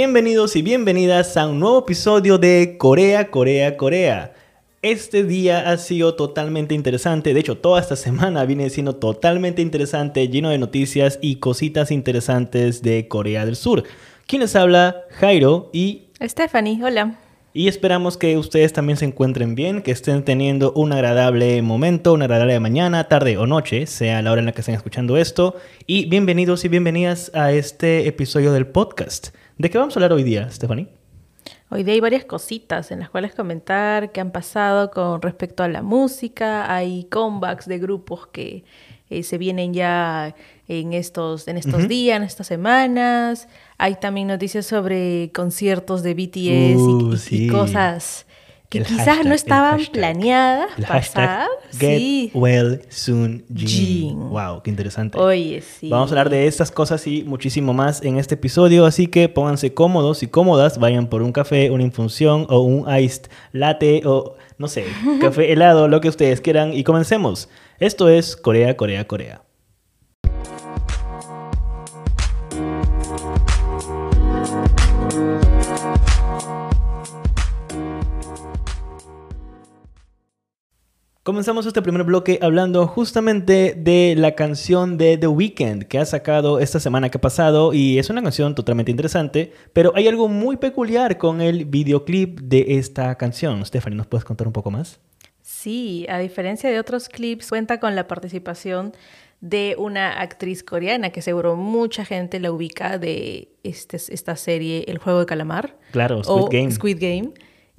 Bienvenidos y bienvenidas a un nuevo episodio de Corea, Corea, Corea. Este día ha sido totalmente interesante, de hecho toda esta semana viene siendo totalmente interesante, lleno de noticias y cositas interesantes de Corea del Sur. Quienes habla Jairo y Stephanie, hola. Y esperamos que ustedes también se encuentren bien, que estén teniendo un agradable momento, una agradable mañana, tarde o noche, sea la hora en la que estén escuchando esto. Y bienvenidos y bienvenidas a este episodio del podcast. ¿De qué vamos a hablar hoy día, Stephanie? Hoy día hay varias cositas en las cuales comentar que han pasado con respecto a la música. Hay comebacks de grupos que eh, se vienen ya en estos, en estos días, en estas semanas. Hay también noticias sobre conciertos de BTS y, Uh, cosas que El quizás hashtag, no estaban hashtag. planeadas pasar. Get Sí. Well Soon. Jin. Wow, qué interesante. Oye, sí. Vamos a hablar de estas cosas y muchísimo más en este episodio, así que pónganse cómodos y cómodas, vayan por un café, una infusión o un iced latte o no sé, café helado, lo que ustedes quieran y comencemos. Esto es Corea, Corea, Corea. Comenzamos este primer bloque hablando justamente de la canción de The Weeknd que ha sacado esta semana que ha pasado y es una canción totalmente interesante, pero hay algo muy peculiar con el videoclip de esta canción. Stephanie, ¿nos puedes contar un poco más? Sí, a diferencia de otros clips, cuenta con la participación de una actriz coreana que seguro mucha gente la ubica de este, esta serie El Juego de Calamar. Claro, Squid o Game. Squid Game.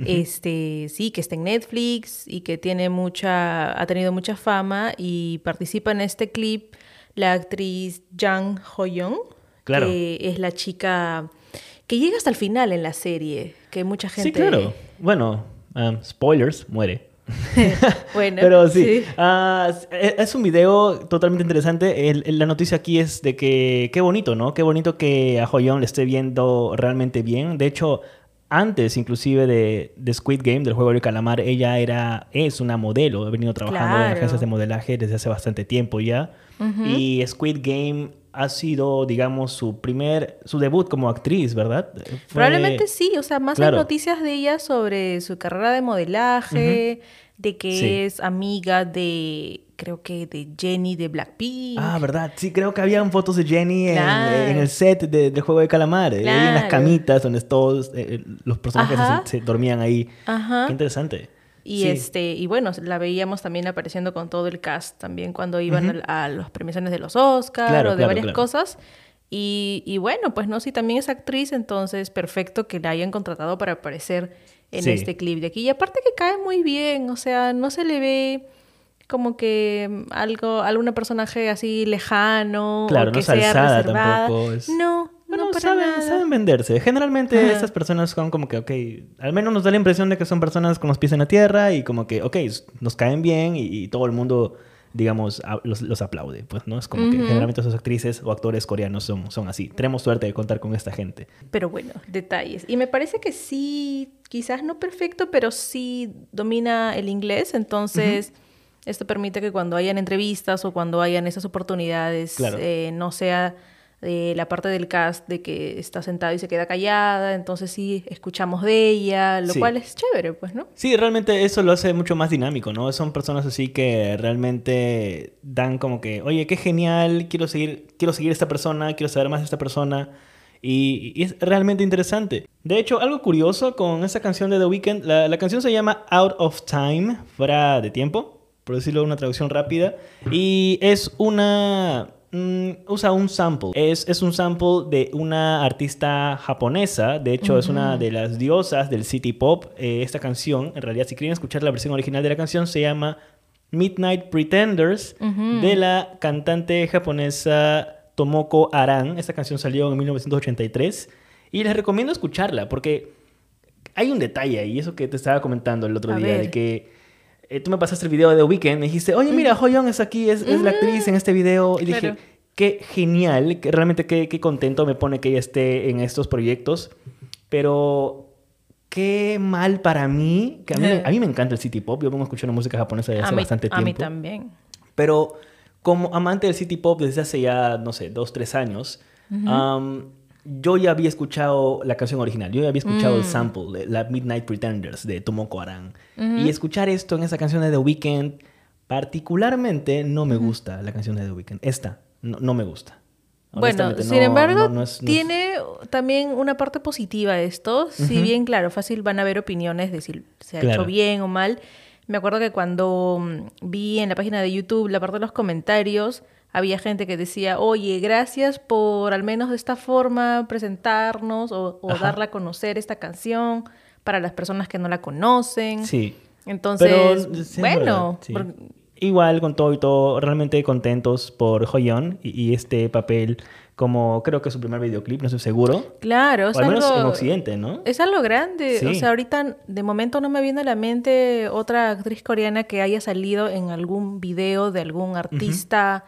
Este, sí, que está en Netflix y que tiene mucha, ha tenido mucha fama y participa en este clip la actriz Jang Ho-young, Claro. que es la chica que llega hasta el final en la serie, que mucha gente... Sí, claro. Bueno, um, spoilers, muere. bueno, Pero sí, ah, es es un video totalmente interesante. El- el- la noticia aquí es de que qué bonito, ¿no? Qué bonito que a Joyon le esté viendo realmente bien. De hecho, antes inclusive de, de Squid Game, del juego del calamar, ella era, es una modelo. Ha venido trabajando en agencias de modelaje desde hace bastante tiempo ya. Y Squid Game ha sido, digamos, su primer, su debut como actriz, ¿verdad? Fue- Probablemente sí, o sea, más Claro. hay noticias de ella sobre su carrera de modelaje, de que Sí. es amiga de, creo que de Jenny de Blackpink. Ah, ¿verdad? Sí, creo que habían fotos de Jenny en, Claro. en el set de- del juego de calamar. eh, ahí en las Claro. camitas donde todos eh, los personajes se, se dormían ahí. Ajá. Qué interesante. Y Sí. este, y bueno, la veíamos también apareciendo con todo el cast también cuando iban al- a, las premiaciones de los Oscars Claro, o de claro, varias claro. cosas. Y, y bueno, pues no, si también es actriz, entonces perfecto que la hayan contratado para aparecer en Sí. este clip de aquí. Y aparte que cae muy bien, o sea, no se le ve como que mm, algo, algún personaje así lejano Claro, o no que sea alzada reservada. tampoco, es- No, Bueno, no para saben, nada. saben venderse. Generalmente Ajá. estas personas son como que, ok, al menos nos da la impresión de que son personas con los pies en la tierra y como que, ok, nos caen bien y, y todo el mundo, digamos, los, los aplaude. Pues, ¿no? Es como que generalmente esas actrices o actores coreanos son, son así. Tenemos suerte de contar con esta gente. Pero bueno, detalles. Y me parece que sí, quizás no perfecto, pero sí domina el inglés. Entonces, esto permite que cuando hayan entrevistas o cuando hayan esas oportunidades, Claro. eh, no sea eh, la parte del cast de que está sentada y se queda callada. Entonces sí, escuchamos de ella, lo Sí. cual es chévere, pues, ¿no? Sí, realmente eso lo hace mucho más dinámico, ¿no? Son personas así que realmente dan como que, oye, qué genial, quiero seguir, quiero seguir a esta persona, quiero saber más de esta persona. Y, y es realmente interesante. De hecho, algo curioso con esta canción de The Weeknd, la, la canción se llama Out of Time, fuera de tiempo, por decirlo una traducción rápida. Y es una... mm, usa un sample. Es, es un sample de una artista japonesa. De hecho, es una de las diosas del city pop. Eh, esta canción, en realidad, si quieren escuchar la versión original de la canción, se llama Midnight Pretenders de la cantante japonesa Tomoko Aran. Esta canción salió en 1983 y les recomiendo escucharla porque hay un detalle ahí, eso que te estaba comentando el otro A día, ver. de que eh, tú me pasaste el video de The Weeknd, me dijiste, oye, mira, Hoyeon es aquí, es, es la actriz en este video. Y dije, Claro. qué genial, que realmente qué, qué contento me pone que ella esté en estos proyectos. Pero qué mal para mí, que a mí, me- a mí me encanta el city pop, yo vengo escuchando música japonesa desde a hace mí, bastante a tiempo. mí también. Pero como amante del city pop desde hace ya, no sé, dos, tres años, am, yo ya había escuchado la canción original, yo ya había escuchado el Mm. sample, la Midnight Pretenders de Tomoko Aran. Y escuchar esto en esa canción de The Weeknd, particularmente no me gusta la canción de The Weeknd. Esta, no, no me gusta. Bueno, sin embargo, no- no es- no es- tiene también una parte positiva esto. Si bien, claro, fácil van a haber opiniones de si se ha Claro. hecho bien o mal. Me acuerdo que cuando mm, vi en la página de YouTube la parte de los comentarios, había gente que decía, oye, gracias por al menos de esta forma presentarnos o, darla a conocer esta canción para las personas que no la conocen. Sí. Entonces, Pero, sí, es bueno, sí. Igual con todo y todo, realmente contentos por Hoyeon y, y este papel como creo que es su primer videoclip, no estoy seguro. claro, es O al menos algo- en Occidente, ¿no? Es algo grande. O sea, ahorita de momento no me viene a la mente otra actriz coreana que haya salido en algún video de algún artista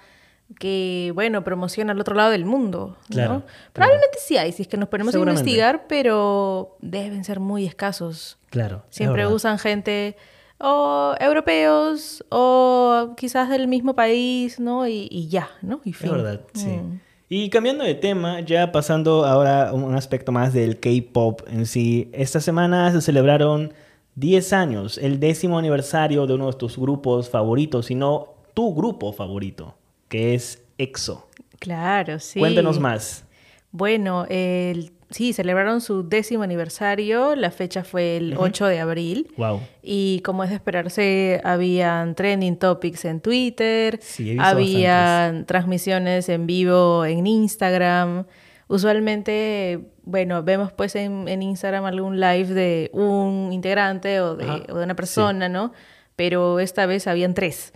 que, bueno, promociona al otro lado del mundo. ¿no? Claro, claro. Probablemente sí hay, si es que nos ponemos a investigar, pero deben ser muy escasos. Claro. es Siempre usan gente o europeos o quizás del mismo país, ¿no? Y, y ya, ¿no? Y Es fin. verdad, sí. Mm. Y cambiando de tema, ya pasando ahora a un aspecto más del K-pop en sí, esta semana se celebraron 10 años, el décimo aniversario de uno de tus grupos favoritos, si no tu grupo favorito, que es EXO. Claro, sí. Cuéntanos más. Bueno, el- sí, celebraron su décimo aniversario. La fecha fue el 8 de abril. Wow. Y como es de esperarse, habían trending topics en Twitter, Sí, habían transmisiones en vivo en Instagram. Usualmente, bueno, vemos pues en, en Instagram algún live de un integrante o de, Ajá, o de una sí. persona, ¿no? Pero esta vez habían tres.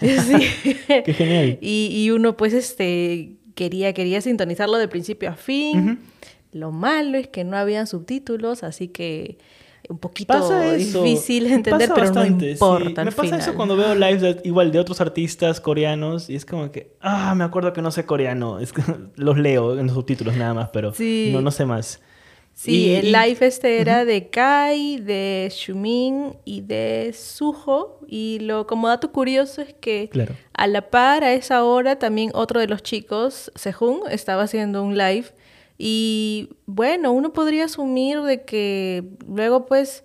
Sí. Qué genial. Y, y uno pues este quería, quería sintonizarlo de principio a fin. Lo malo es que no habían subtítulos, así que un poquito Pasa eso. difícil de Me entender, pero bastante, no sí. importa. Me al pasa eso cuando veo lives de- igual de otros artistas coreanos y es como que, ah, me acuerdo que no sé coreano. Es que los leo en los subtítulos nada más, pero Sí. no, no sé más. Sí, Y- el live este era de Kai, de Shumin y de Suho. Y lo como dato curioso es que Claro. a la par a esa hora también otro de los chicos, Sehun, estaba haciendo un live. Y bueno, uno podría asumir de que luego pues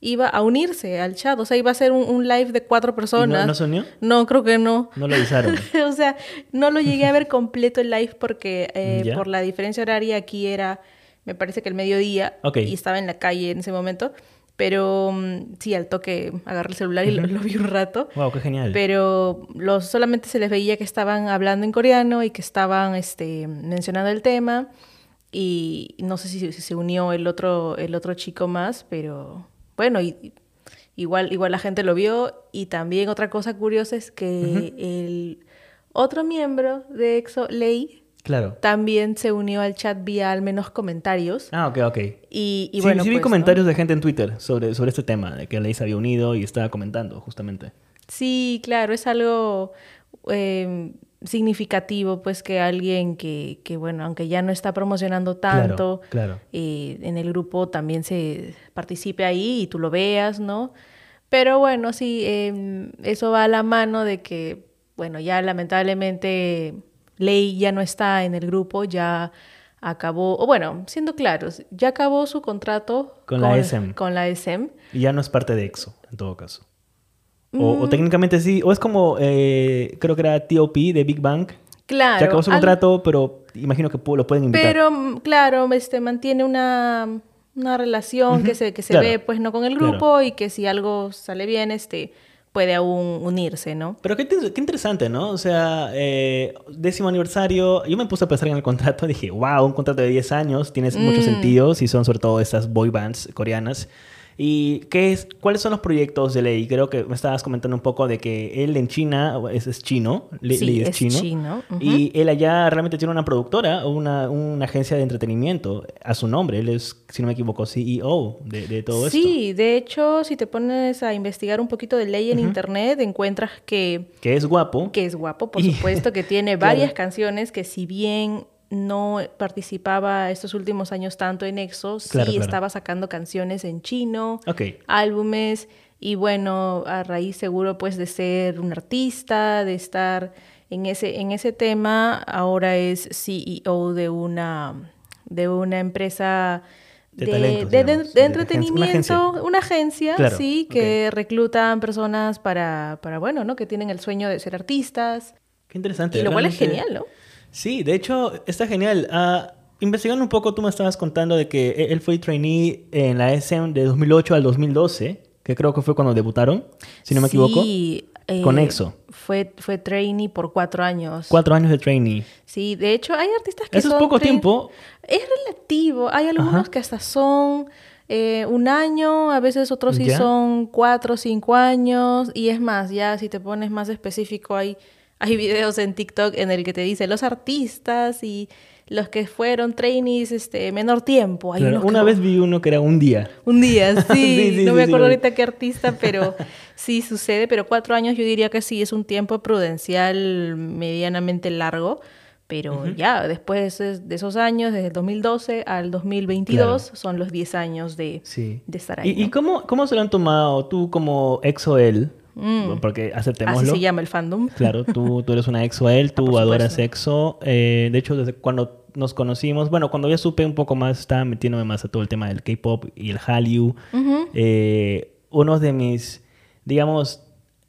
iba a unirse al chat. O sea, iba a ser un, un live de cuatro personas. no se unió? No, creo que no. No lo avisaron. o sea, no lo llegué a ver completo el live porque eh, por la diferencia horaria aquí era, me parece que el mediodía Ok. y estaba en la calle en ese momento. Pero mm, sí, al toque agarré el celular y lo, lo vi un rato. wow, qué genial. Pero los, solamente se les veía que estaban hablando en coreano y que estaban este, mencionando el tema. Y no sé si, si se unió el otro, el otro chico más, pero bueno, y, igual, igual la gente lo vio. Y también otra cosa curiosa es que el otro miembro de EXO, Lei, Claro. también se unió al chat vía al menos comentarios. Ah, ok, ok. Y, y sí, bueno, sí vi pues, ¿no? comentarios de gente en Twitter sobre, sobre este tema, de que Ley se había unido y estaba comentando, justamente. Sí, claro, es algo eh, significativo, pues que alguien que, que, bueno, aunque ya no está promocionando tanto, Claro, claro. eh, en el grupo también se participe ahí y tú lo veas, ¿no? Pero bueno, sí, eh, eso va a la mano de que, bueno, ya lamentablemente Ley ya no está en el grupo, ya acabó, o bueno, siendo claros, ya acabó su contrato Con la SM. Con la SM. Y ya no es parte de EXO, en todo caso. O, Mm. o técnicamente sí, o es como, eh, creo que era TOP de Big Bang. Claro. ya acabó su al- contrato, pero imagino que lo pueden invitar. Pero, mm, claro, este, mantiene una, una relación que se, que se Claro, ve, pues, no con el claro. grupo y que si algo sale bien, este, puede aún unirse, ¿no? Pero qué, inter- qué interesante, ¿no? O sea, eh, décimo aniversario, yo me puse a pensar en el contrato, dije, wow, un contrato de 10 años, tiene mucho Mm. sentido, si son sobre todo estas boy bands coreanas. ¿Y qué es, cuáles son los proyectos de Ley? Creo que me estabas comentando un poco de que él en China es, es chino, Le- Sí, es, es chino, chino, ujú. y él allá realmente tiene una productora, una, una agencia de entretenimiento a su nombre, él es, si no me equivoco, CEO de, de todo esto. Sí, de hecho, si te pones a investigar un poquito de ley en internet, encuentras que, Que es guapo. que es guapo, por Y- supuesto, que tiene Claro. varias canciones que si bien no participaba estos últimos años tanto en EXO, sí Claro, estaba sacando canciones en chino, álbumes y bueno, a raíz seguro pues de ser un artista, de estar en ese, en ese tema, ahora es CEO de una de una empresa De de, talentos, de- de- digamos, de de entretenimiento, agencia, una agencia. Claro, sí, que reclutan personas para, para, bueno, ¿no? Que tienen el sueño de ser artistas. Qué interesante. Y lo cual es genial, ¿no? Sí, de hecho, está genial. Ah, investigando un poco, tú me estabas contando de que e-, él fue trainee en la SM de 2008 al 2012, que creo que fue cuando debutaron, si no me equivoco. Sí, eh, Con EXO. Fue, fue trainee por cuatro años. Cuatro años de trainee. Sí, de hecho, hay artistas que Eso es son poco train- tiempo. Es relativo. Hay algunos Ajá. que hasta son eh, un año, a veces otros sí Ya. son cuatro o cinco años. Y es más, ya si te pones más específico, hay, hay videos en TikTok en el que te dice los artistas y los que fueron trainees este, menor tiempo. Hay Claro, unos que- una vez vi uno que era un día. un día, sí. Sí, sí, no sí, me acuerdo ahorita qué artista, pero sí sucede. Pero cuatro años yo diría que sí, es un tiempo prudencial medianamente largo. Pero ya, después es- de esos años, desde el 2012 al 2022, son los 10 años de, de estar ahí. ¿Y, y ¿no? cómo, cómo se lo han tomado tú como EXO-L? Mm. Porque Así aceptémoslo. se llama el fandom. Claro, tú, tú eres una EXO-L, tú por adoras supuesto. EXO. Eh, de hecho, desde cuando nos conocimos, bueno, cuando ya supe un poco más, estaba metiéndome más a todo el tema del K-pop y el Hallyu. Eh, uno de mis, digamos,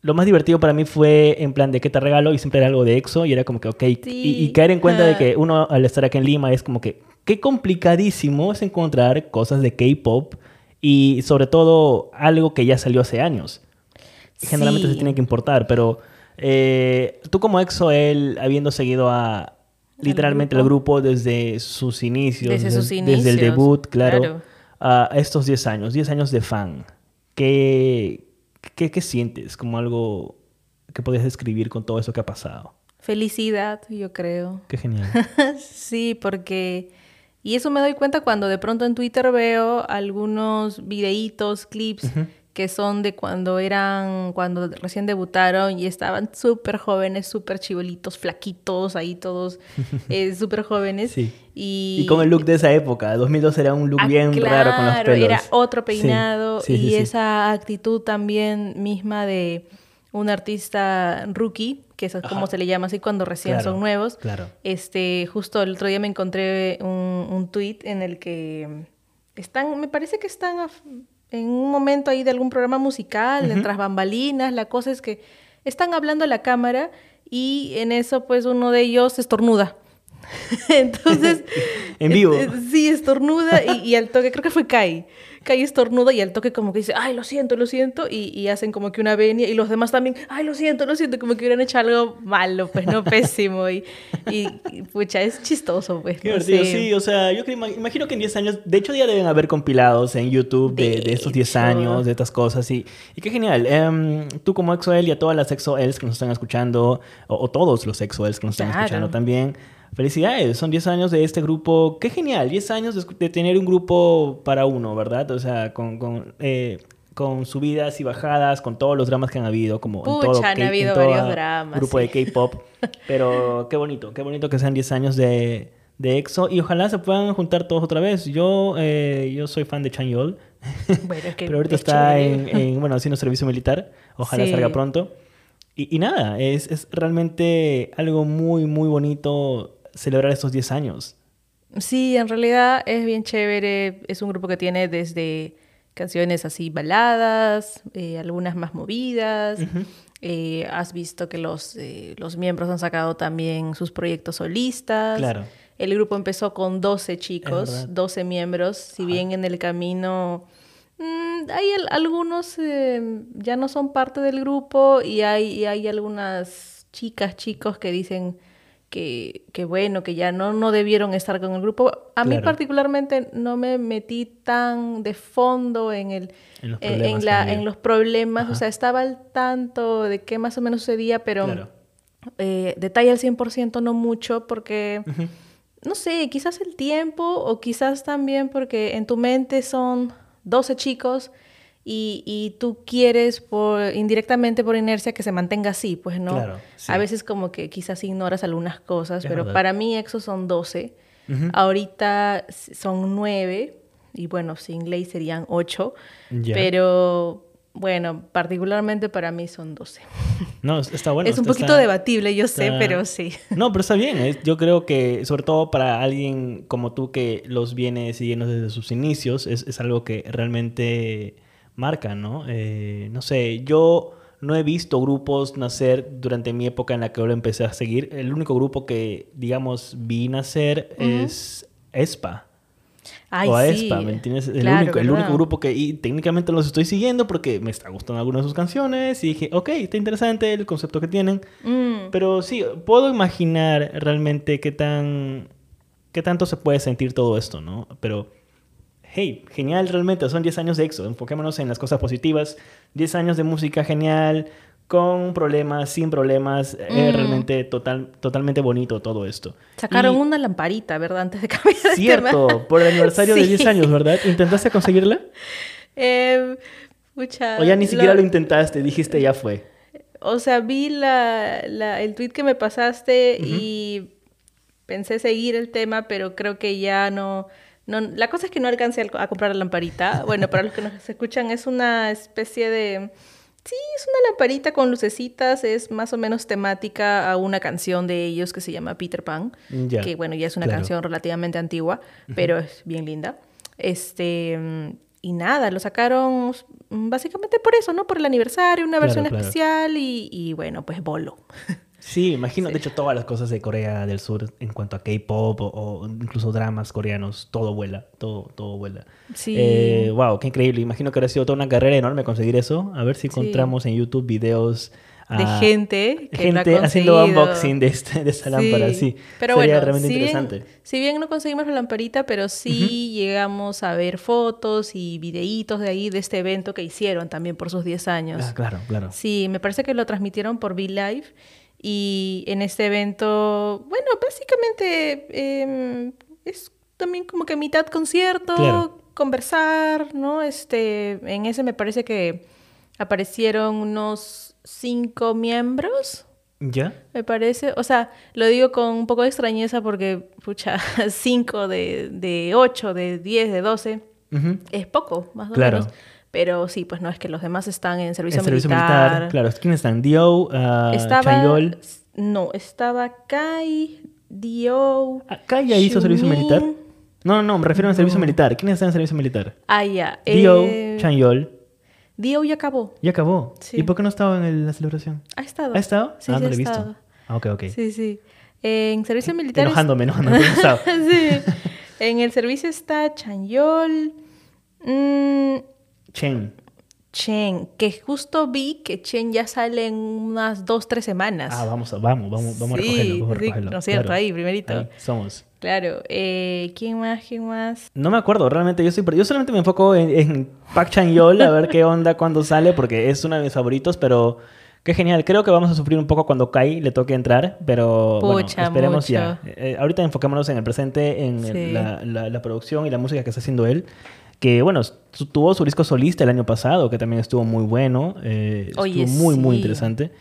lo más divertido para mí fue en plan de qué te regalo y siempre era algo de EXO y era como que, ok, y, y caer en cuenta de que uno al estar aquí en Lima es como que, qué complicadísimo es encontrar cosas de K-pop y sobre todo algo que ya salió hace años. Generalmente Sí. se tiene que importar, pero eh, tú como EXO, él habiendo seguido a literalmente el grupo desde sus inicios, Desde sus desde el inicios, debut, claro, claro. a estos 10 años, 10 años de fan, ¿qué, qué, qué sientes? Como algo que podías describir con todo eso que ha pasado. Felicidad, yo creo. Qué genial. sí, porque... Y eso me doy cuenta cuando de pronto en Twitter veo algunos videitos, clips que son de cuando eran, cuando recién debutaron y estaban súper jóvenes, súper chibolitos, flaquitos, ahí todos eh, súper jóvenes. Sí. Y, Y con el look de esa época, 2002 era un look Ah, bien raro con los pelos. Era otro peinado sí, y sí, esa actitud también misma de un artista rookie, que es como Ajá. se le llama así cuando recién Claro, son nuevos. claro. Este, justo el otro día me encontré un, un tweet en el que están, me parece que están en un momento ahí de algún programa musical, Ujú. tras bambalinas, la cosa es que están hablando a la cámara y en eso pues uno de ellos estornuda. Entonces, En vivo. eh, sí, estornuda y, y al toque, creo que fue Kai. Kai estornuda y al toque como que dice, ay, lo siento, lo siento, y, y hacen como que una venia y los demás también, ay, lo siento, lo siento, como que hubieran hecho algo malo, pues no pésimo. Y, y, pucha, es chistoso, pues. Qué no divertido, sé. sí. O sea, yo creo, imagino que en 10 años, de hecho ya deben haber compilados en YouTube de, de estos 10 hecho. años, de estas cosas. Y, y qué genial. Em, tú como EXO-L y a todas las EXO-Ls que nos están escuchando, o, o todos los EXO-Ls que nos están Claro. escuchando también, felicidades. Son 10 años de este grupo. Qué genial. 10 años de, de tener un grupo para uno, ¿verdad? O sea, con... con eh, con subidas y bajadas, con todos los dramas que han habido, como en Pucha, todo, han en habido todo varios dramas, grupo sí. de K-pop. Pero qué bonito, qué bonito que sean 10 años de, de EXO y ojalá se puedan juntar todos otra vez. Yo, eh, yo soy fan de Chanyeol, Bueno, es que pero ahorita es está en, en, bueno, haciendo servicio militar. Ojalá Sí. salga pronto. Y, y nada, es, es realmente algo muy, muy bonito celebrar estos 10 años. Sí, en realidad es bien chévere. Es un grupo que tiene desde canciones así baladas, eh, algunas más movidas. Eh, has visto que los, eh, los miembros han sacado también sus proyectos solistas. Claro. El grupo empezó con 12 chicos, verdad. 12 miembros. Si bien en el camino mm, hay al- algunos ya no son parte del grupo y hay, y hay algunas chicas, chicos que dicen que, que bueno, que ya no, no debieron estar con el grupo. A mí particularmente no me metí tan de fondo en el En los en problemas la- que había. en los problemas, o sea, estaba al tanto de qué más o menos sucedía, pero Claro. eh, detalle al 100% no mucho porque, no sé, quizás el tiempo o quizás también porque en tu mente son 12 chicos y, y tú quieres por, indirectamente por inercia que se mantenga así, pues no. Claro, sí. A veces como que quizás ignoras algunas cosas, Es pero verdad. para mí EXO son 12. Ujú. Ahorita s- son 9 y bueno, sin ley serían 8. Ya. Pero Bueno, particularmente para mí son 12. No, está bueno. es un poquito está- debatible, yo sé, está- pero sí. No, pero está bien. Yo creo que, sobre todo para alguien como tú que los viene siguiendo desde sus inicios, es, es algo que realmente marca, ¿no? Eh, no sé, yo no he visto grupos nacer durante mi época en la que yo lo empecé a seguir. El único grupo que, digamos, vi nacer es ESPA. Ay, o a sí. ESPA, ¿me entiendes? El, Claro, único, el único grupo que y técnicamente los estoy siguiendo porque me está gustando algunas de sus canciones y dije, ok, está interesante el concepto que tienen. Mm, Pero sí, puedo imaginar realmente qué tan. qué tanto se puede sentir todo esto, ¿no? Pero. Hey, genial realmente, son 10 años de EXO, enfoquémonos en las cosas positivas, 10 años de música genial, con problemas, sin problemas, es Mm. realmente total, totalmente bonito todo esto. Sacaron Y- una lamparita, ¿verdad? Antes de cambiar de tema. Cierto, por el aniversario de Sí. 10 años, ¿verdad? ¿Intentaste conseguirla? Eh, pucha, O ya ni siquiera lo- lo intentaste, dijiste ya fue. O sea, vi la, la- el tweet que me pasaste y pensé seguir el tema, pero creo que ya no, no... La cosa es que no alcancé a, comprar la lamparita. Bueno, para los que nos escuchan, es una especie de... Sí, es una lamparita con lucecitas, es más o menos temática a una canción de ellos que se llama Peter Pan, Ya, que bueno, ya es una claro. canción relativamente antigua, pero es bien linda. Este, y nada, lo sacaron básicamente por eso, ¿no? Por el aniversario, una Claro, versión claro. especial y, y bueno, pues bolo. Sí, imagino, de hecho, todas las cosas de Corea del Sur en cuanto a K-pop o, o incluso dramas coreanos, todo vuela, todo, todo vuela. Sí. Eh, wow, qué increíble. Imagino que habrá sido toda una carrera enorme conseguir eso. A ver si Sí. encontramos en YouTube videos de ah, gente que lo ha gente haciendo unboxing de, este, de esta lámpara, sí. Pero Sería bueno, realmente si interesante. bien, si bien no conseguimos la lamparita, pero sí llegamos a ver fotos y videitos de ahí, de este evento que hicieron también por sus 10 años. Ah, claro, claro. Sí, me parece que lo transmitieron por V-Live. Y en este evento, bueno, básicamente em, es también como que mitad concierto, Claro. conversar, ¿no? Este, en ese me parece que aparecieron unos cinco miembros, ¿Ya? me parece. O sea, lo digo con un poco de extrañeza porque, pucha, cinco de, de ocho, de diez, de doce, Ujú. es poco, más o Claro. menos. Pero sí, pues no es que los demás están en servicio, En servicio militar. militar. Claro, ¿quiénes están? Dio, ah, Estaba. Chayol. No, estaba Kai, Dio. ¿Acá ya hizo servicio militar? No, no, me refiero al servicio militar. ¿Quiénes están en servicio militar? Ah, ya. Dio, eh, Chanyol. Dio ya acabó. Ya acabó. Sí. ¿Y por qué no estaba en el- la celebración? Ha estado. ¿Ha estado? Sí, ah, sí, no ha lo he visto. estado. Ah, ok, ok. Sí, sí. En servicio militar. es- Enojándome, enojándome. ¿por qué no estaba? sí. En el servicio está Chanyol. mm, Chen. Chen, que justo vi que Chen ya sale en unas dos, tres semanas. Ah, vamos, a- vamos, vamos, vamos Sí, a recogerlo. Vamos a recogerlo. ¿no es cierto? Claro. Ahí, primerito. Ahí somos. Claro. Eh, ¿Quién más? ¿Quién más? No me acuerdo, realmente yo, soy, yo solamente me enfoco en, en Park Chan-yeol a ver qué onda cuando sale, porque es uno de mis favoritos, pero qué genial. Creo que vamos a sufrir un poco cuando Kai le toque entrar, pero bueno, esperemos mucho. ya. Eh, ahorita enfocémonos en el presente, en el- Sí. la, la- la producción y la música que está haciendo él. Que bueno, tuvo su disco solista el año pasado, que también estuvo muy bueno. eh, Oye, estuvo muy, muy sí. interesante.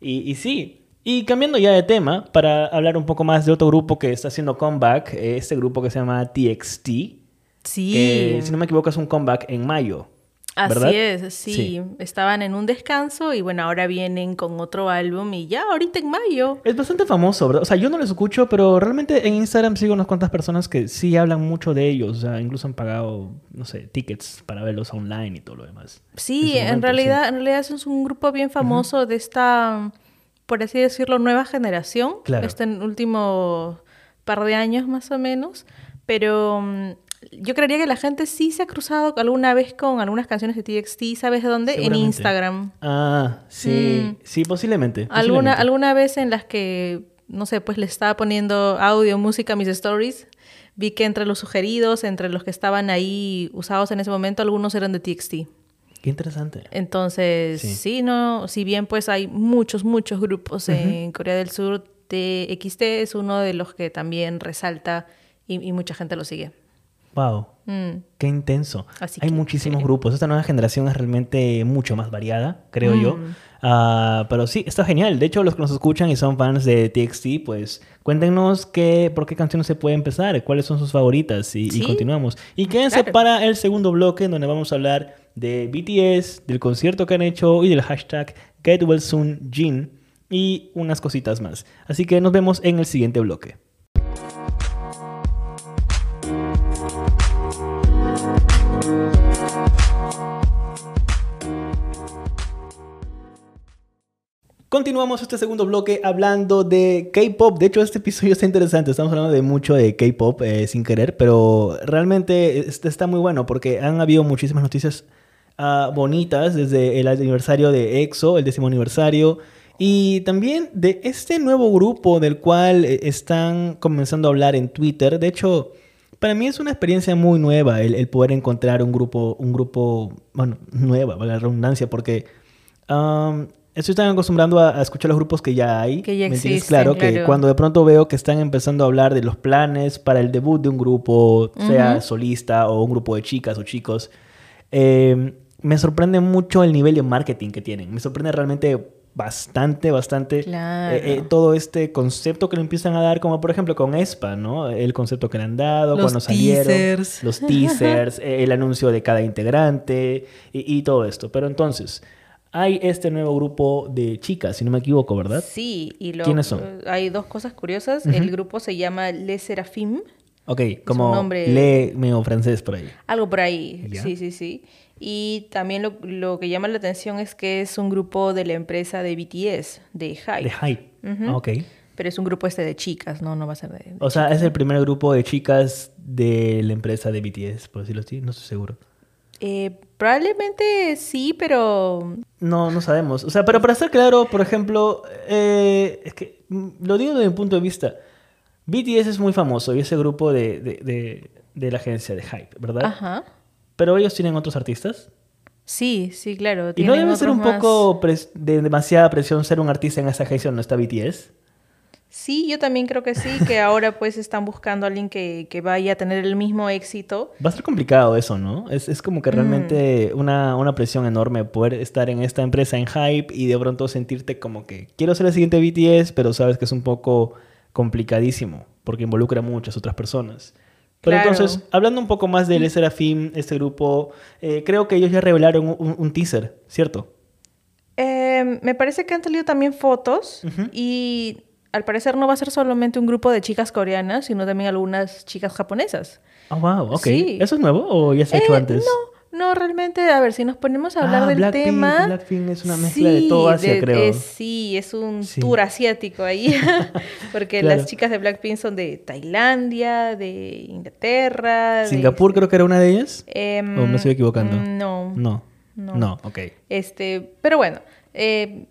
Y, y sí, y cambiando ya de tema, para hablar un poco más de otro grupo que está haciendo comeback, eh, este grupo que se llama TXT. Sí. Que, si no me equivoco, es un comeback en mayo. Así es, sí. Sí. Estaban en un descanso y bueno, ahora vienen con otro álbum y ya ahorita en mayo. Es bastante famoso, ¿verdad? O sea, yo no lo escucho, pero realmente en Instagram sigo unas cuantas personas que sí hablan mucho de ellos. O sea, incluso han pagado, no sé, tickets para verlos online y todo lo demás. Sí, en momento, realidad, en realidad es un grupo bien famoso de esta, por así decirlo, nueva generación. Claro. Este último par de años más o menos. Pero mm, yo creería que la gente sí se ha cruzado alguna vez con algunas canciones de TXT, ¿sabes de dónde? En. Instagram. Ah, sí. Mm. Sí, posiblemente. Alguna, posiblemente. alguna vez en las que, no sé, pues le estaba poniendo audio, música a mis stories, vi que entre los sugeridos, entre los que estaban ahí usados en ese momento, algunos eran de TXT. Qué interesante. Entonces, Sí. sí. no, si bien pues hay muchos, muchos grupos en Corea del Sur, TXT es uno de los que también resalta y, y mucha gente lo sigue. Wow. Mm. Qué intenso. Así Hay que, muchísimos sí. grupos. Esta nueva generación es realmente mucho más variada, creo yo. Mm. Ah, pero sí, está genial. De hecho, los que nos escuchan y son fans de TXT, pues cuéntenos qué, por qué canciones se puede empezar, cuáles son sus favoritas y, y continuamos. Y quédense Claro. para el segundo bloque en donde vamos a hablar de BTS, del concierto que han hecho y del hashtag Get Well Soon Jin y unas cositas más. Así que nos vemos en el siguiente bloque. Continuamos este segundo bloque hablando de K-pop. De hecho, este episodio está interesante. Estamos hablando de mucho de K-pop eh, sin querer, pero realmente está muy bueno porque han habido muchísimas noticias ah, bonitas desde el aniversario de EXO, el décimo aniversario, y también de este nuevo grupo del cual eh, están comenzando a hablar en Twitter. De hecho, para mí es una experiencia muy nueva el, poder encontrar un grupo, un grupo, bueno, nueva, valga la redundancia, porque estoy tan acostumbrado a, a escuchar los grupos que ya hay. Que ya ¿me existen, Claro, que claro. cuando de pronto veo que están empezando a hablar de los planes para el debut de un grupo, sea solista o un grupo de chicas o chicos, eh, me sorprende mucho el nivel de marketing que tienen. Me sorprende realmente bastante, bastante Claro. eh, eh, todo este concepto que le empiezan a dar, como por ejemplo con ESPA, ¿no? El concepto que le han dado Los cuando salieron, teasers. los teasers, eh, el anuncio de cada integrante y, y todo esto. Pero entonces, hay este nuevo grupo de chicas, si no me equivoco, ¿verdad? Sí, y lo, ¿Quiénes son? hay dos cosas curiosas. Ujú. El grupo se llama Les Serafim, Ok, como nombre- lee medio francés por ahí. algo por ahí. Sí, sí, sí. Y también lo, lo que llama la atención es que es un grupo de la empresa de BTS, de Hype. De Hype. Ujú. Ah, Ok. Pero es un grupo este de chicas, ¿no? No va a ser de... de O sea, chicos, es el primer grupo de chicas de la empresa de BTS, por decirlo así. No estoy seguro. Eh, probablemente sí, pero... No, no sabemos. O sea, pero para ser claro, por ejemplo, eh, es que mm, lo digo desde mi punto de vista. BTS es muy famoso y ese grupo de, de, de- de la agencia de Hype, ¿verdad? Ajá. Pero ellos tienen otros artistas. Sí, sí, claro. Y no debe ser un más- poco de demasiada presión ser un artista en esa agencia donde está BTS. Sí, yo también creo que sí, que ahora pues están buscando a alguien que, que vaya a tener el mismo éxito. Va a ser complicado eso, ¿no? Es, es como que Mm. realmente una, una presión enorme poder estar en esta empresa en hype y de pronto sentirte como que quiero ser el siguiente BTS, pero sabes que es un poco complicadísimo porque involucra a muchas otras personas. Pero Claro. entonces, hablando un poco más del Serafim, este grupo, eh, creo que ellos ya revelaron un, teaser, ¿cierto? Eh, me parece que han salido también fotos y al parecer no va a ser solamente un grupo de chicas coreanas, sino también algunas chicas japonesas. Oh, wow, ok. Sí. ¿Eso es nuevo o ya se ha hecho Eh, antes? No, no, realmente, a ver, si nos ponemos a hablar Ah, del Blackpink, tema... Blackpink es una mezcla de todo Asia, de- creo. sí, es un Sí. tour asiático ahí, porque Claro. las chicas de Blackpink son de Tailandia, de Inglaterra, de- ¿Singapur creo que era una de ellas? Em, ¿O me estoy equivocando? No. No. No. No, ok. Este, pero bueno, eh,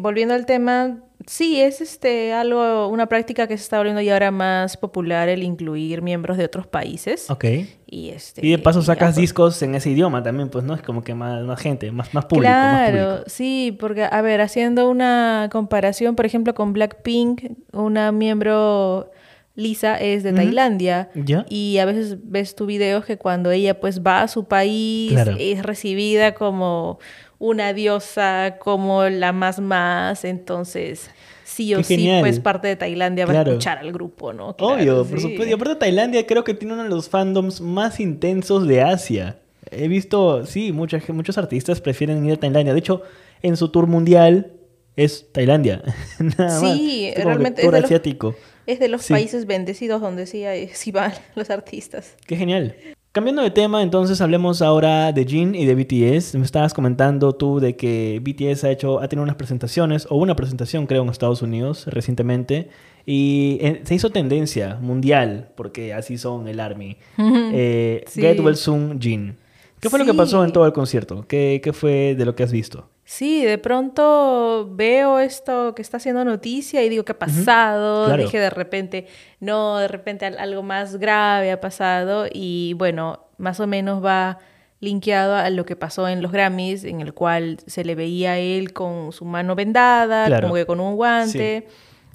volviendo al tema, sí, es este algo, una práctica que se está volviendo ya ahora más popular el incluir miembros de otros países. Ok. Y este. Y de paso sacas pues. discos en ese idioma también, pues, ¿no? Es como que más, más gente, más, más público, más Claro, público. sí, porque, a ver, haciendo una comparación, por ejemplo, con Blackpink, una miembro Lisa es de. Tailandia ¿Ya? y a veces ves tu videos que cuando ella pues va a su país Claro. es recibida como una diosa, como la más más, entonces sí o Qué sí genial. pues parte de Tailandia va a escuchar al grupo, ¿no? Claro, Obvio, por sí. supuesto. Y aparte Tailandia creo que tiene uno de los fandoms más intensos de Asia. He visto, sí, mucha, gen- muchos artistas prefieren ir a Tailandia. De hecho, en su tour mundial es Tailandia. Nada más. Sí, Es realmente es de los- asiático. Es de los Sí. países bendecidos donde sí, hay- sí van los artistas. Qué genial. Cambiando de tema, entonces hablemos ahora de Jin y de BTS. Me estabas comentando tú de que BTS ha hecho, ha tenido unas presentaciones, o una presentación creo en Estados Unidos recientemente, y eh, se hizo tendencia mundial, porque así son el ARMY. Eh, Sí. Get Well Soon Jin. ¿Qué fue lo que pasó en todo el concierto? ¿Qué, qué fue de lo que has visto? Sí, de pronto veo esto que está haciendo noticia y digo, ¿qué ha pasado? claro. Dije de repente, no, de repente al- algo más grave ha pasado y bueno, más o menos va linkeado a lo que pasó en los Grammys, en el cual se le veía a él con su mano vendada, Claro. como que con un guante.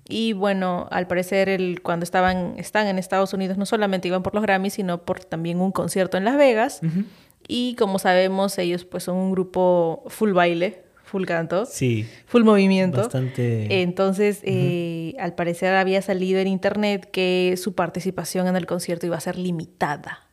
Y bueno, al parecer el, cuando estaban, están en Estados Unidos no solamente iban por los Grammys, sino por también un concierto en Las Vegas. Y como sabemos, ellos pues son un grupo full baile, full canto, Sí. full movimiento. Bastante. Entonces, eh, al parecer había salido en internet que su participación en el concierto iba a ser limitada.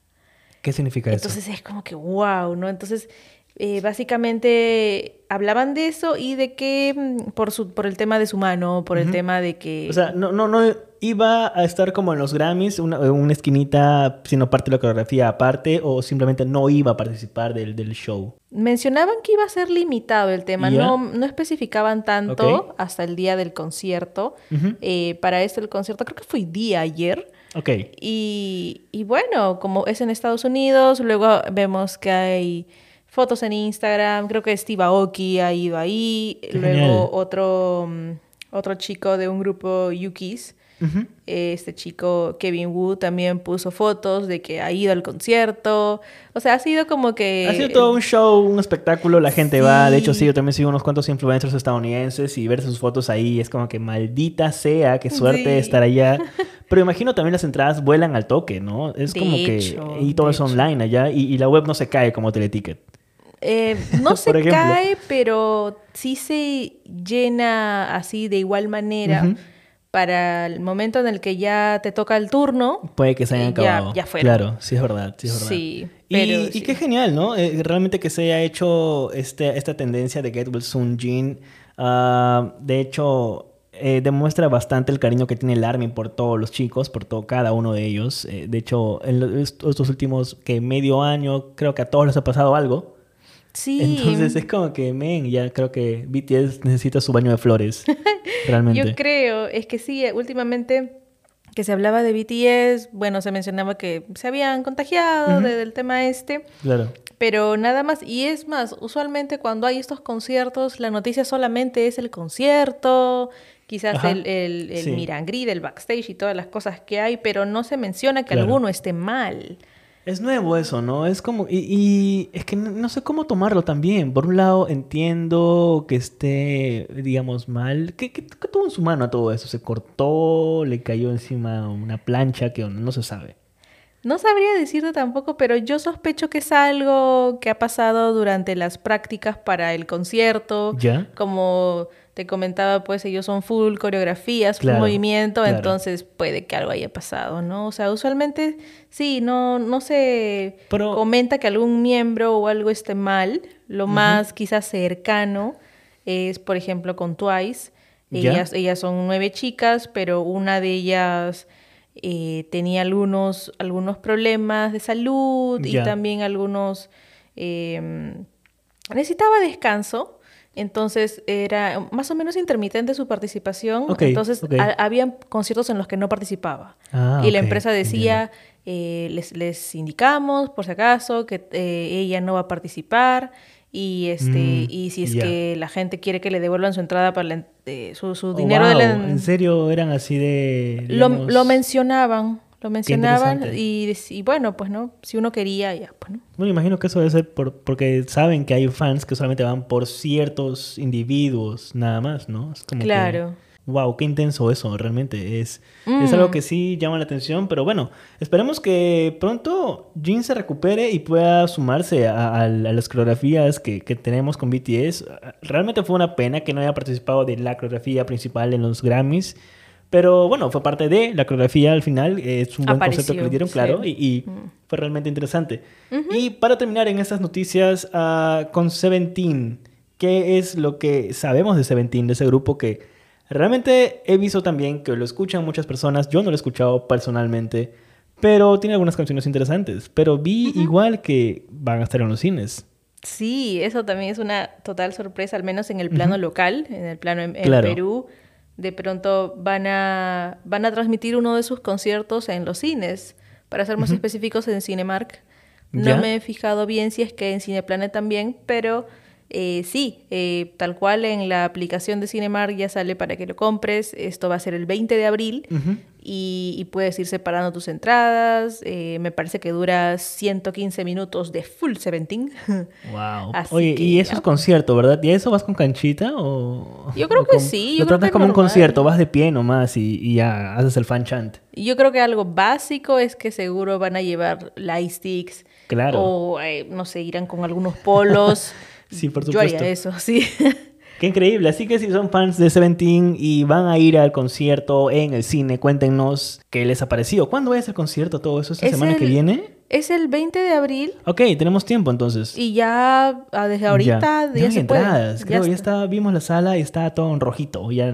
¿Qué significa eso? Entonces es como que wow, ¿no? Entonces, eh, básicamente hablaban de eso y de que mm, por, su, por el tema de su mano, por el tema de que... O sea, no, no, no iba a estar como en los Grammys, una, una esquinita, sino parte de la coreografía aparte, o simplemente no iba a participar del, del show. Mencionaban que iba a ser limitado el tema, no, no especificaban tanto hasta el día del concierto. Eh, para esto el concierto creo que fue día ayer. Ok. Y, y bueno, como es en Estados Unidos, luego vemos que hay fotos en Instagram, creo que Steve Aoki ha ido ahí, Qué luego genial. otro, mm, otro chico de un grupo Yukis, este chico Kevin Wu también puso fotos de que ha ido al concierto, o sea, ha sido como que... Ha sido todo un show, un espectáculo, la gente va. De hecho, Sí. yo también sigo unos cuantos influencers estadounidenses y ver sus fotos ahí es como que maldita sea, qué suerte Sí. estar allá. Pero imagino también las entradas vuelan al toque, ¿no? Es De como que. y todo es hecho. online allá y, y la web no se cae como Teleticket. Eh, no se cae, pero sí se llena así de igual manera para el momento en el que ya te toca el turno. Puede que se hayan ya- acabado. ya. Claro, sí es verdad, sí es verdad. Sí, Y, pero y sí. qué genial, ¿no? Eh, realmente que se haya hecho este, esta tendencia de Get Well Soon Jin. Ah, de hecho, eh, demuestra bastante el cariño que tiene el Army por todos los chicos, por todo, cada uno de ellos. Eh, de hecho, en lo- est- estos últimos que medio año, creo que a todos les ha pasado algo. Sí. Entonces es como que, men, ya creo que BTS necesita su baño de flores. realmente. Yo creo, es que sí, eh, últimamente que se hablaba de BTS, bueno, se mencionaba que se habían contagiado de- del tema este, Claro. pero nada más. Y es más, usualmente cuando hay estos conciertos, la noticia solamente es el concierto, quizás Ajá, el, el, el sí. backstage y todas las cosas que hay, pero no se menciona que Claro. alguno esté mal. Es nuevo eso, ¿no? Es como... Y, y es que no, no sé cómo tomarlo también. Por un lado, entiendo que esté, digamos, mal. ¿Qué, qué, qué tuvo en su mano a todo eso? ¿Se cortó? ¿Le cayó encima una plancha? que No se sabe. No sabría decirte tampoco, pero yo sospecho que es algo que ha pasado durante las prácticas para el concierto. ¿Ya? Como te comentaba, pues ellos son full coreografías, full Claro, movimiento, claro. entonces puede que algo haya pasado, ¿no? O sea, usualmente sí, no, no se Pero- comenta que algún miembro o algo esté mal. Lo más quizás cercano es, por ejemplo, con Twice. Ellas, ellas son nueve chicas, pero una de ellas eh, tenía algunos, algunos problemas de salud y también algunos... eh, necesitaba descanso. Entonces era más o menos intermitente su participación. Entonces había conciertos en los que no participaba. Ah, y la empresa decía, eh, les, les indicamos por si acaso que eh, ella no va a participar. Y este Mm, y si es que la gente quiere que le devuelvan su entrada para la eh, su, su Oh, dinero de la wow, ¿En serio eran así de...? lo, digamos- lo mencionaban, lo mencionaban y, bueno, pues no, si uno quería, ya, pues no. Bueno, imagino que eso debe ser por- porque saben que hay fans que solamente van por ciertos individuos, nada más, ¿no? Es como que- Claro. Wow, qué intenso eso, realmente. Es, es algo Mm. que sí llama la atención, pero bueno, esperemos que pronto Jin se recupere y pueda sumarse a, a- a las coreografías que, que tenemos con BTS. Realmente fue una pena que no haya participado de la coreografía principal en los Grammys, pero bueno, fue parte de la coreografía al final. Es un buen concepto que le Apareció, dieron, sí. claro, y, y Mm. fue realmente interesante. Y para terminar en estas noticias ah, con Seventeen, ¿qué es lo que sabemos de Seventeen, de ese grupo que realmente he visto también que lo escuchan muchas personas? Yo no lo he escuchado personalmente, pero tiene algunas canciones interesantes. Pero vi igual que van a estar en los cines. Sí, eso también es una total sorpresa, al menos en el plano local, en el plano en, en Claro. Perú. De pronto van a, van a transmitir uno de sus conciertos en los cines, para ser más específicos en Cinemark. No Ya. me he fijado bien si es que en Cineplanet también, pero eh, sí, eh, tal cual en la aplicación de Cinemark ya sale para que lo compres. Esto va a ser el 20 de abril y, y puedes ir separando tus entradas. Eh, me parece que dura 115 minutos de full 17. Wow. Así Oye, que y eso ya. es concierto, ¿verdad? ¿Y a eso vas con canchita o...? Yo creo o que con- sí, Lo yo creo tratas que como un concierto, vas de pie nomás y, y ya haces el fan chant. Yo creo que algo básico es que seguro van a llevar light sticks. Claro. O, eh, no sé, irán con algunos polos. Sí, por Yo supuesto. haría eso, sí. Qué increíble. Así que si son fans de Seventeen y van a ir al concierto en el cine, cuéntenos qué les ha parecido. ¿Cuándo es el concierto? ¿Todo eso esta Es semana que viene? es el 20 de abril Ok, tenemos tiempo entonces. y ya ah, desde ahorita ya, ya, ya puede. entradas. Creo ya está. vimos la sala y está todo en rojito, ya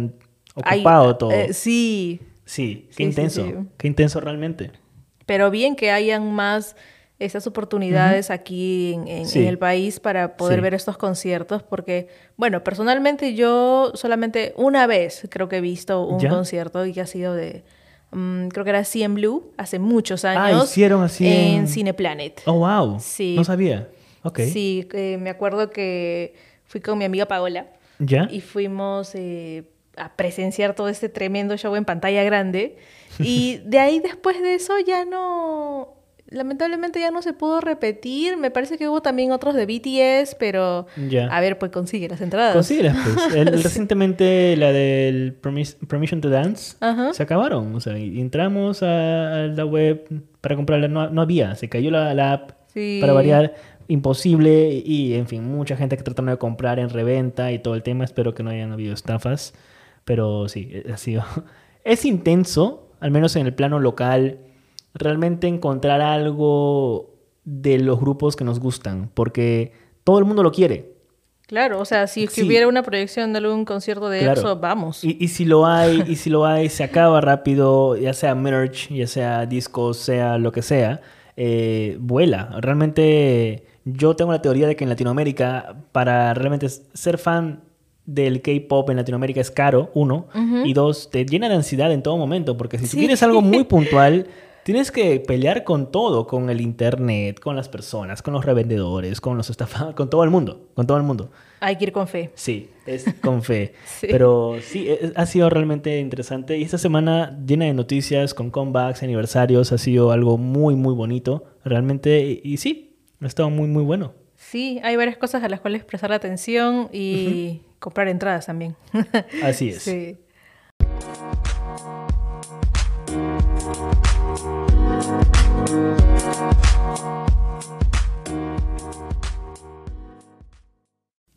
Ay, ocupado todo. eh, sí, sí, qué sí, sí, intenso. sí. Qué intenso realmente. pero bien que hayan más esas oportunidades aquí en, en- Sí. en el país para poder Sí. ver estos conciertos, porque, bueno, personalmente yo solamente una vez creo que he visto un ¿Ya? concierto y que ha sido de, mm, creo que era CM Blue, hace muchos Ah, años. hicieron así en en- Cineplanet. Oh, wow. Sí. No sabía. Ok. Sí, eh, me acuerdo que fui con mi amiga Paola ¿Ya? y fuimos eh, a presenciar todo este tremendo show en pantalla grande. Y de ahí después de eso ya no, lamentablemente ya no se pudo repetir. Me parece que hubo también otros de BTS, pero Ya. a ver, pues consigue las entradas. Consíguelas, pues. El- Recientemente la del Permis- Permission to Dance Ajá. se acabaron. O sea, entramos a, la web para comprarla. No, no había. Se cayó la, la app Sí. para variar. Imposible. Y, en fin, mucha gente que tratando de comprar en reventa y todo el tema. Espero que no hayan habido estafas. Pero sí, ha sido... Es intenso, al menos en el plano local, realmente encontrar algo de los grupos que nos gustan. Porque todo el mundo lo quiere. Claro, o sea, si Sí. hubiera una proyección de algún concierto de Claro. EXO, vamos. Y, y si lo hay, y si lo hay, se acaba rápido, ya sea merch, ya sea discos, sea lo que sea, eh, vuela. Realmente yo tengo la teoría de que en Latinoamérica, para realmente ser fan del K-pop en Latinoamérica es caro, uno, y dos, te llena de ansiedad en todo momento, porque si tú quieres algo muy puntual, tienes que pelear con todo, con el internet, con las personas, con los revendedores, con los estafadores, con todo el mundo, con todo el mundo. Hay que ir con fe. Sí, es con fe. Sí. Pero sí, es- ha sido realmente interesante. Y esta semana llena de noticias, con comebacks, aniversarios, ha sido algo muy, muy bonito. Realmente, y, y sí, ha estado muy, muy bueno. Sí, hay varias cosas a las cuales prestar atención y comprar entradas también. Así es. Sí.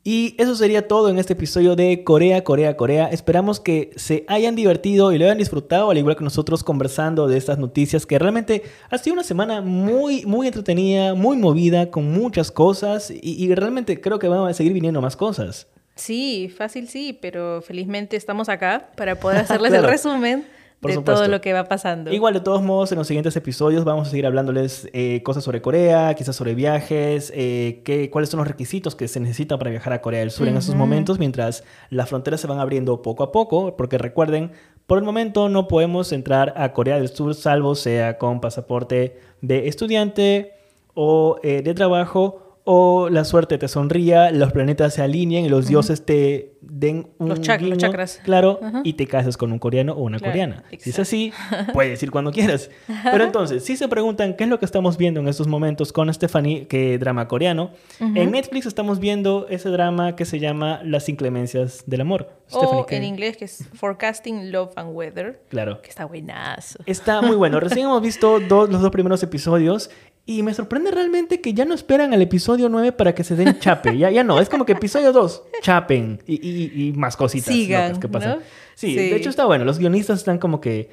Y eso sería todo en este episodio de Corea, Corea, Corea. Esperamos que se hayan divertido y lo hayan disfrutado, al igual que nosotros conversando de estas noticias, que realmente ha sido una semana muy, muy entretenida, muy movida, con muchas cosas y, y realmente creo que van a seguir viniendo más cosas. Sí, fácil sí, pero felizmente estamos acá para poder hacerles Claro. el resumen Por de supuesto. todo lo que va pasando. Igual, de todos modos, en los siguientes episodios vamos a seguir hablándoles eh, cosas sobre Corea, quizás sobre viajes, eh, qué, cuáles son los requisitos que se necesitan para viajar a Corea del Sur en estos Ujú. momentos, mientras las fronteras se van abriendo poco a poco, porque recuerden, por el momento no podemos entrar a Corea del Sur salvo sea con pasaporte de estudiante o eh, de trabajo o la suerte te sonría, los planetas se alineen y los dioses te den un Los chac- los guiño, chakras. claro, Ajá. y te cases con un coreano o una Claro, coreana. Si es exacto. así, puedes ir cuando quieras. Pero entonces, si se preguntan qué es lo que estamos viendo en estos momentos con Stephanie, que drama coreano, Ujú. en Netflix estamos viendo ese drama que se llama Las inclemencias del amor. O en inglés que es Forecasting Love and Weather, Claro. que está buenazo. Está muy bueno. Recién hemos visto dos- los dos primeros episodios y me sorprende realmente que ya no esperan al episodio 9 para que se den chape. Ya, ya no, es como que episodio 2, chapen y, y- y más cositas Sigan, locas que pasan. ¿no? Sí, Sí. de hecho está bueno. Los guionistas están como que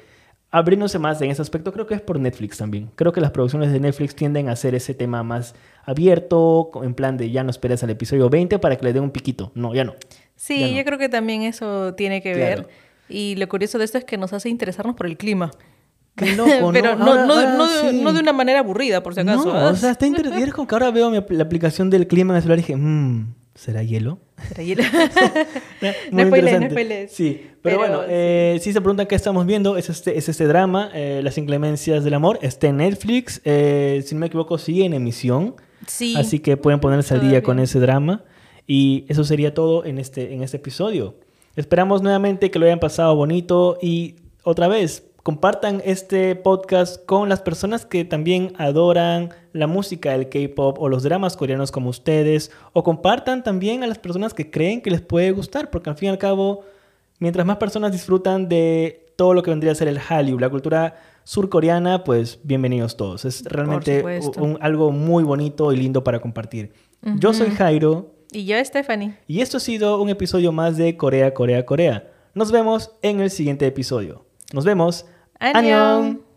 abriéndose más en ese aspecto. Creo que es por Netflix también. Creo que las producciones de Netflix tienden a hacer ese tema más abierto, en plan de ya no esperes al episodio 20 para que le den un piquito. No, ya no. Sí, Ya no. yo creo que también eso tiene que Claro. ver. Y lo curioso de esto es que nos hace interesarnos por el clima. Qué loco, Pero no, Ahora- no, ahora no de- sí. no de una manera aburrida, por si acaso. No, ¿ah? o sea, está interesante. Es como que ahora veo mi la aplicación del clima en el celular y dije, mmm, ¿será hielo? Será hielo. Muy No spoilees, no spoilees. Sí, pero, Pero bueno, sí. eh, si se preguntan qué estamos viendo, es este, es este drama, eh, Las inclemencias del amor. Está en Netflix. eh, si no me equivoco, sigue en emisión. Sí. Así que pueden ponerse al día con ese drama. Y eso sería todo en este, en este episodio. Esperamos nuevamente que lo hayan pasado bonito y otra vez, compartan este podcast con las personas que también adoran la música del K-pop o los dramas coreanos como ustedes. O compartan también a las personas que creen que les puede gustar, porque al fin y al cabo, mientras más personas disfrutan de todo lo que vendría a ser el Hallyu, la cultura surcoreana, pues bienvenidos todos. Es realmente un- algo muy bonito y lindo para compartir. Yo soy Jairo Y yo, Stephanie. Y esto ha sido un episodio más de Corea, Corea, Corea. Nos vemos en el siguiente episodio. Nos vemos. 안녕. 안녕.